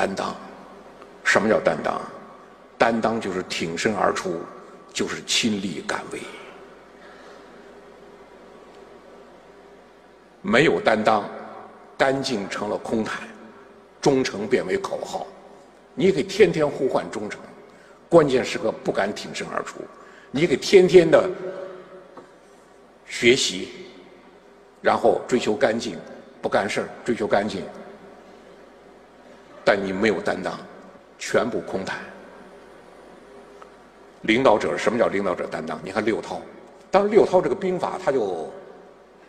担当。什么叫担当？担当就是挺身而出，就是亲力敢为。没有担当，干净成了空谈，忠诚变为口号。你可以天天呼唤忠诚，关键时刻不敢挺身而出。你可以天天的学习，然后追求干净，不干事儿，追求干净。但你没有担当，全部空谈。领导者什么叫领导者担当？你看六韬，当然六韬这个兵法他就。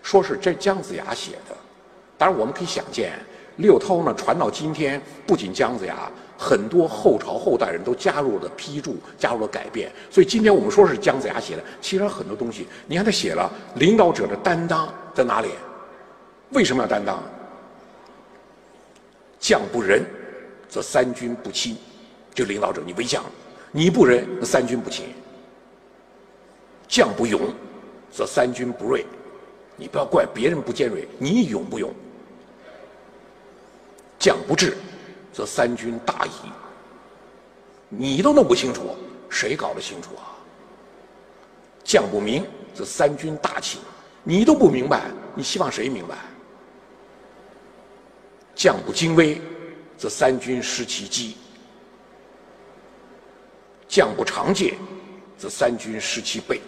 说是这姜子牙写的，当然我们可以想见，六韬呢传到今天，不仅姜子牙，很多后朝后代人都加入了批注，加入了改变。所以今天我们说是姜子牙写的，其实很多东西，你看他写了领导者的担当在哪里？为什么要担当？将不仁，则三军不亲。就领导者，你为将，你不仁，那三军不亲。将不勇，则三军不锐。你不要怪别人不尖锐，你勇不勇？将不治，则三军大疑。你都弄不清楚，谁搞得清楚啊？将不明，则三军大起。你都不明白，你希望谁明白？将不精微，则三军失其机；将不长戒，则三军失其备。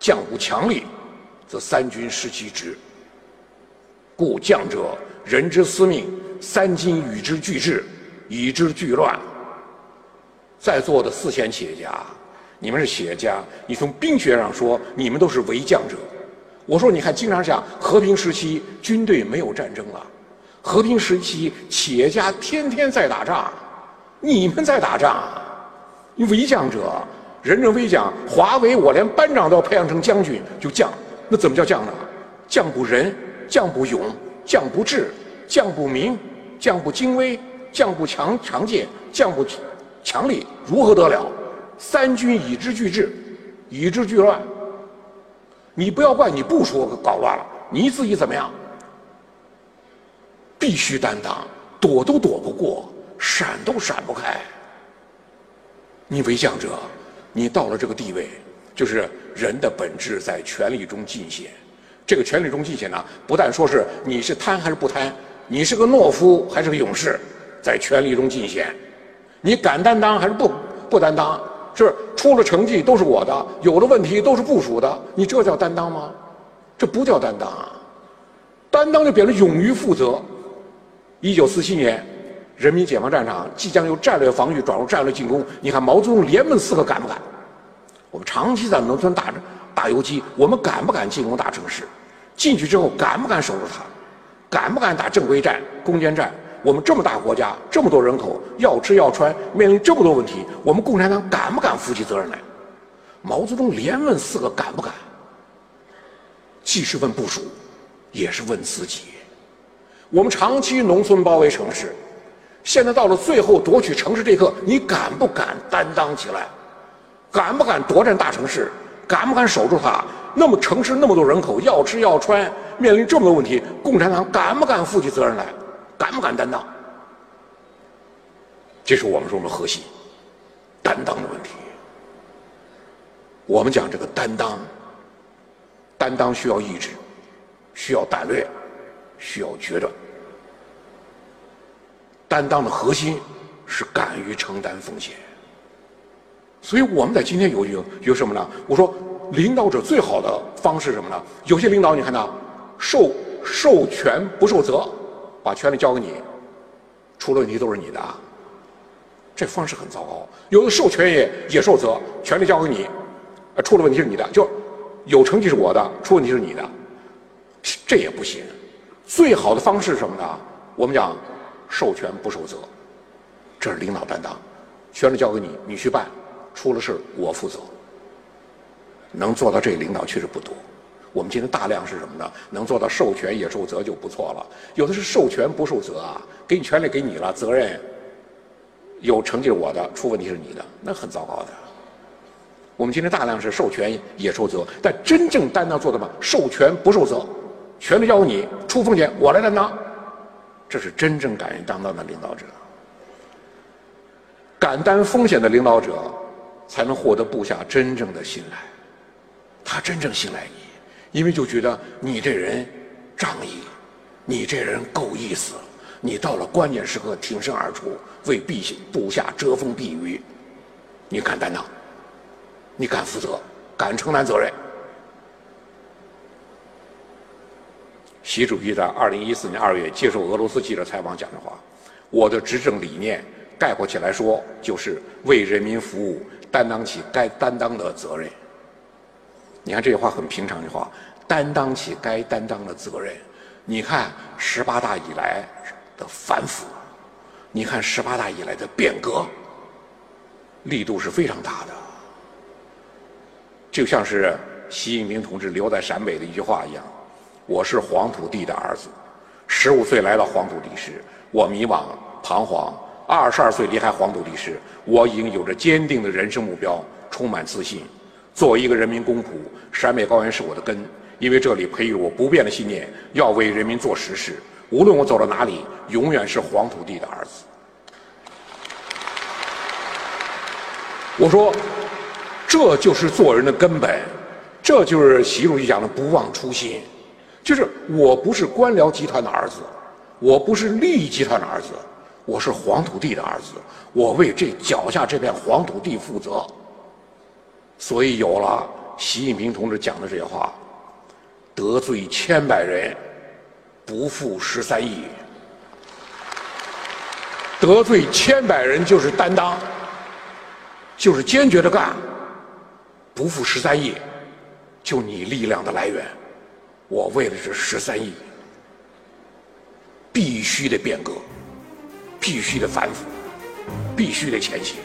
将不强力，则三军失其职。故将者，人之司命，三军与之俱治，以之俱乱。在座的四千企业家，你们是企业家，你从兵学上说，你们都是为将者。我说，你看，经常讲和平时期军队没有战争了，和平时期企业家天天在打仗，你们在打仗，你为将者。人人为将，华为我连班长都要培养成将军，就将，那怎么叫将呢？将不仁，将不勇，将不智，将不明，将不精微，将不强强戒，将不强力，如何得了？三军以之俱治，以之俱乱。你不要怪你部署搞乱了，你自己怎么样？必须担当，躲都躲不过，闪都闪不开。你为将者。你到了这个地位，就是人的本质在权力中尽显。这个权力中尽显呢，不但说是你是贪还是不贪，你是个懦夫还是个勇士，在权力中尽显。你敢担当还是不不担当？是出了成绩都是我的，有了问题都是部署的，你这叫担当吗？这不叫担当啊！担当就变成勇于负责。一九四七年。人民解放战场即将由战略防御转入战略进攻，你看毛泽东连问四个敢不敢？我们长期在农村打打游击，我们敢不敢进攻大城市？进去之后敢不敢守住它？敢不敢打正规战、攻坚战？我们这么大国家，这么多人口，要吃要穿，面临这么多问题，我们共产党敢不敢负起责任来？毛泽东连问四个敢不敢？既是问部署，也是问自己。我们长期农村包围城市。现在到了最后夺取城市这一刻，你敢不敢担当起来？敢不敢夺占大城市？敢不敢守住它？那么城市那么多人口，要吃要穿，面临这么多问题，共产党敢不敢负起责任来？敢不敢担当？这是我们说的核心，担当的问题。我们讲这个担当，担当需要意志，需要胆略，需要决断。担当的核心是敢于承担风险，所以我们在今天有有有什么呢？我说领导者最好的方式是什么呢？有些领导你看到，授授权不受责，把权力交给你，出了问题都是你的，这方式很糟糕。有的授权也也受责，权力交给你，出了问题是你的，就有成绩是我的，出问题是你的，这也不行。最好的方式是什么呢？我们讲。授权不受责，这是领导担当，权力交给你，你去办，出了事我负责。能做到这领导确实不多。我们今天大量是什么呢？能做到授权也受责就不错了。有的是授权不受责啊，给你权利给你了，责任有成绩是我的，出问题是你的，那很糟糕的。我们今天大量是授权也受责，但真正担当做的嘛，授权不受责，权力交给你，出风险我来担当。这是真正敢于担当的领导者。敢担风险的领导者，才能获得部下真正的信赖。他真正信赖你，因为就觉得你这人仗义，你这人够意思，你到了关键时刻挺身而出，为部部下遮风避雨，你敢担当，你敢负责，敢承担责任。习主席在二零一四年二月接受俄罗斯记者采访讲的话：“我的执政理念。”概括起来说，就是为人民服务，担当起该担当的责任。你看这句话很平常的话，担当起该担当的责任。你看十八大以来的反腐，你看十八大以来的变革，力度是非常大的。就像是习近平同志留在陕北的一句话一样：“我是黄土地的儿子，十五岁来到黄土地时，我迷茫彷徨。”二十二岁离开黄土地时，我已经有着坚定的人生目标，充满自信。作为一个人民公仆，陕北高原是我的根，因为这里培育我不变的信念：要为人民做实事。无论我走到哪里，永远是黄土地的儿子。我说，这就是做人的根本，这就是习主席讲的不忘初心。就是我不是官僚集团的儿子，我不是利益集团的儿子。我是黄土地的儿子，我为这脚下这片黄土地负责。所以有了习近平同志讲的这些话：“得罪千百人，不负十三亿。”得罪千百人就是担当，就是坚决的干，不负十三亿，就你力量的来源。我为的是十三亿，必须得变革。必须得反腐，必须得前行。